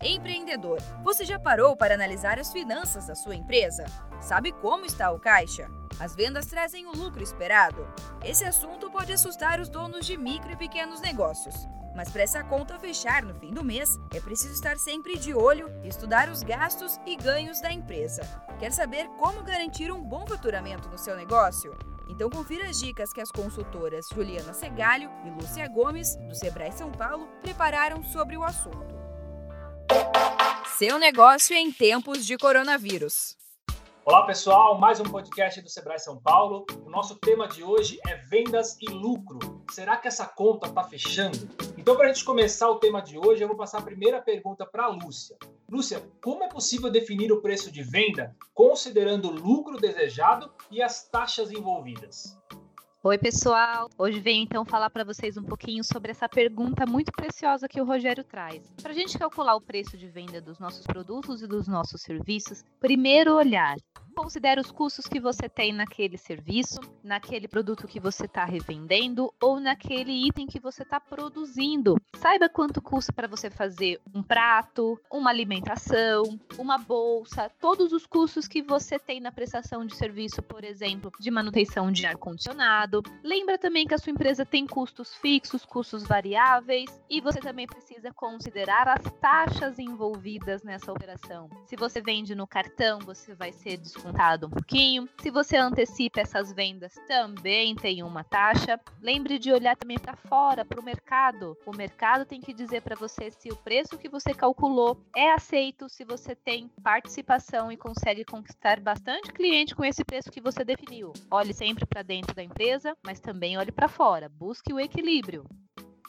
Empreendedor, você já parou para analisar as finanças da sua empresa? Sabe como está o caixa? As vendas trazem o lucro esperado? Esse assunto pode assustar os donos de micro e pequenos negócios. Mas para essa conta fechar no fim do mês, é preciso estar sempre de olho e estudar os gastos e ganhos da empresa. Quer saber como garantir um bom faturamento no seu negócio? Então confira as dicas que as consultoras Juliana Segalho e Lúcia Gomes, do Sebrae São Paulo, prepararam sobre o assunto. Seu negócio em tempos de coronavírus. Olá pessoal, mais um podcast do Sebrae São Paulo. O nosso tema de hoje é vendas e lucro. Será que essa conta está fechando? Então, para a gente começar o tema de hoje, eu vou passar a primeira pergunta para a Lúcia. Lúcia, como é possível definir o preço de venda considerando o lucro desejado e as taxas envolvidas? Oi, pessoal! Hoje venho então falar para vocês um pouquinho sobre essa pergunta muito preciosa que o Rogério traz. Para a gente calcular o preço de venda dos nossos produtos e dos nossos serviços, primeiro olhar Considere os custos que você tem naquele serviço, naquele produto que você está revendendo ou naquele item que você está produzindo. Saiba quanto custa para você fazer um prato, uma alimentação, uma bolsa, todos os custos que você tem na prestação de serviço, por exemplo, de manutenção de ar-condicionado. Lembra também que a sua empresa tem custos fixos, custos variáveis e você também precisa considerar as taxas envolvidas nessa operação. Se você vende no cartão, você vai ser descontado descontado um pouquinho. Se você antecipa essas vendas, também tem uma taxa. Lembre de olhar também para fora, para o mercado. O mercado tem que dizer para você se o preço que você calculou é aceito, se você tem participação e consegue conquistar bastante cliente com esse preço que você definiu. Olhe sempre para dentro da empresa, mas também olhe para fora. Busque o equilíbrio.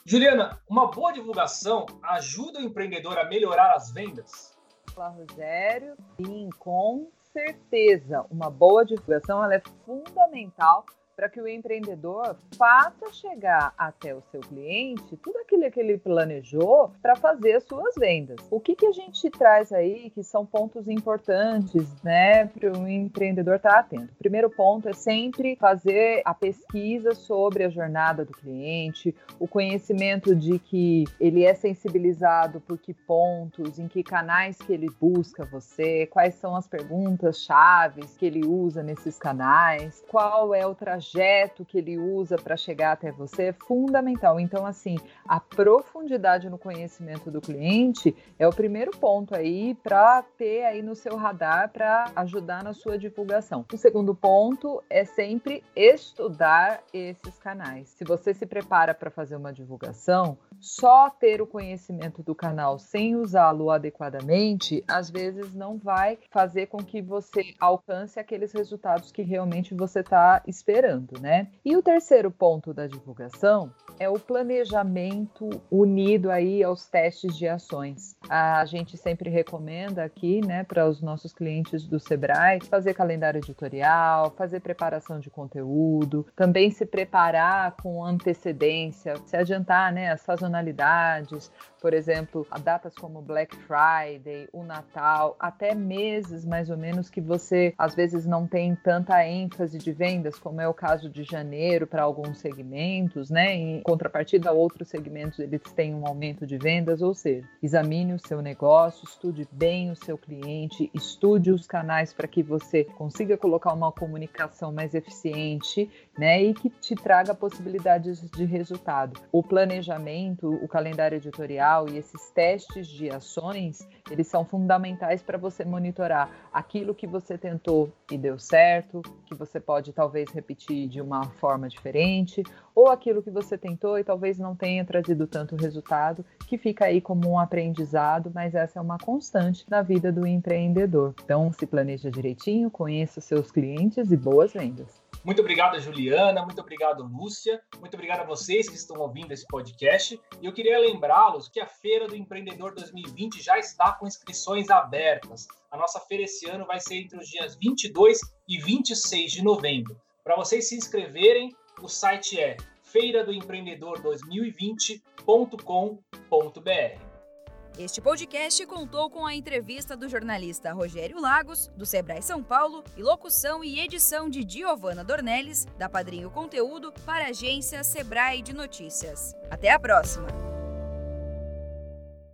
Juliana, uma boa divulgação ajuda o empreendedor a melhorar as vendas? Olá, Rogério. Sim, com certeza, uma boa divulgação ela é fundamental para que o empreendedor faça chegar até o seu cliente tudo aquilo que ele planejou para fazer as suas vendas. O que, que a gente traz aí que são pontos importantes, né, para o empreendedor estar tá atento? O primeiro ponto é sempre fazer a pesquisa sobre a jornada do cliente, o conhecimento de que ele é sensibilizado por que pontos, em que canais que ele busca você, quais são as perguntas chaves que ele usa nesses canais, qual é o trajeto trajeto que ele usa para chegar até você é fundamental. Então, assim, a profundidade no conhecimento do cliente é o primeiro ponto aí para ter aí no seu radar para ajudar na sua divulgação. O segundo ponto é sempre estudar esses canais. Se você se prepara para fazer uma divulgação, só ter o conhecimento do canal sem usá-lo adequadamente, às vezes não vai fazer com que você alcance aqueles resultados que realmente você está esperando, né? E o terceiro ponto da divulgação é o planejamento unido aí aos testes de ações. A gente sempre recomenda aqui, né, para os nossos clientes do Sebrae, fazer calendário editorial, fazer preparação de conteúdo, também se preparar com antecedência, se adiantar, né, as sazonalidades, por exemplo, datas como Black Friday, o Natal, até meses mais ou menos que você às vezes não tem tanta ênfase de vendas, como é o caso de janeiro para alguns segmentos, né? Contrapartida, outros segmentos eles têm um aumento de vendas, ou seja, examine o seu negócio, estude bem o seu cliente, estude os canais para que você consiga colocar uma comunicação mais eficiente, né? E que te traga possibilidades de resultado. O planejamento, o calendário editorial e esses testes de ações, eles são fundamentais para você monitorar aquilo que você tentou e deu certo, que você pode talvez repetir de uma forma diferente, ou aquilo que você tentou e talvez não tenha trazido tanto resultado, que fica aí como um aprendizado, mas essa é uma constante na vida do empreendedor. Então, se planeja direitinho, conheça seus clientes e boas vendas. Muito obrigado, Juliana. Muito obrigado, Lúcia. Muito obrigado a vocês que estão ouvindo esse podcast. E eu queria lembrá-los que a Feira do Empreendedor 2020 já está com inscrições abertas. A nossa feira esse ano vai ser entre os dias 22 e 26 de novembro. Para vocês se inscreverem, o site é feiradoempreendedor2020.com.br. Este podcast contou com a entrevista do jornalista Rogério Lagos, do Sebrae São Paulo, e locução e edição de Giovana Dornelles, da Padrinho Conteúdo, para a agência Sebrae de Notícias. Até a próxima!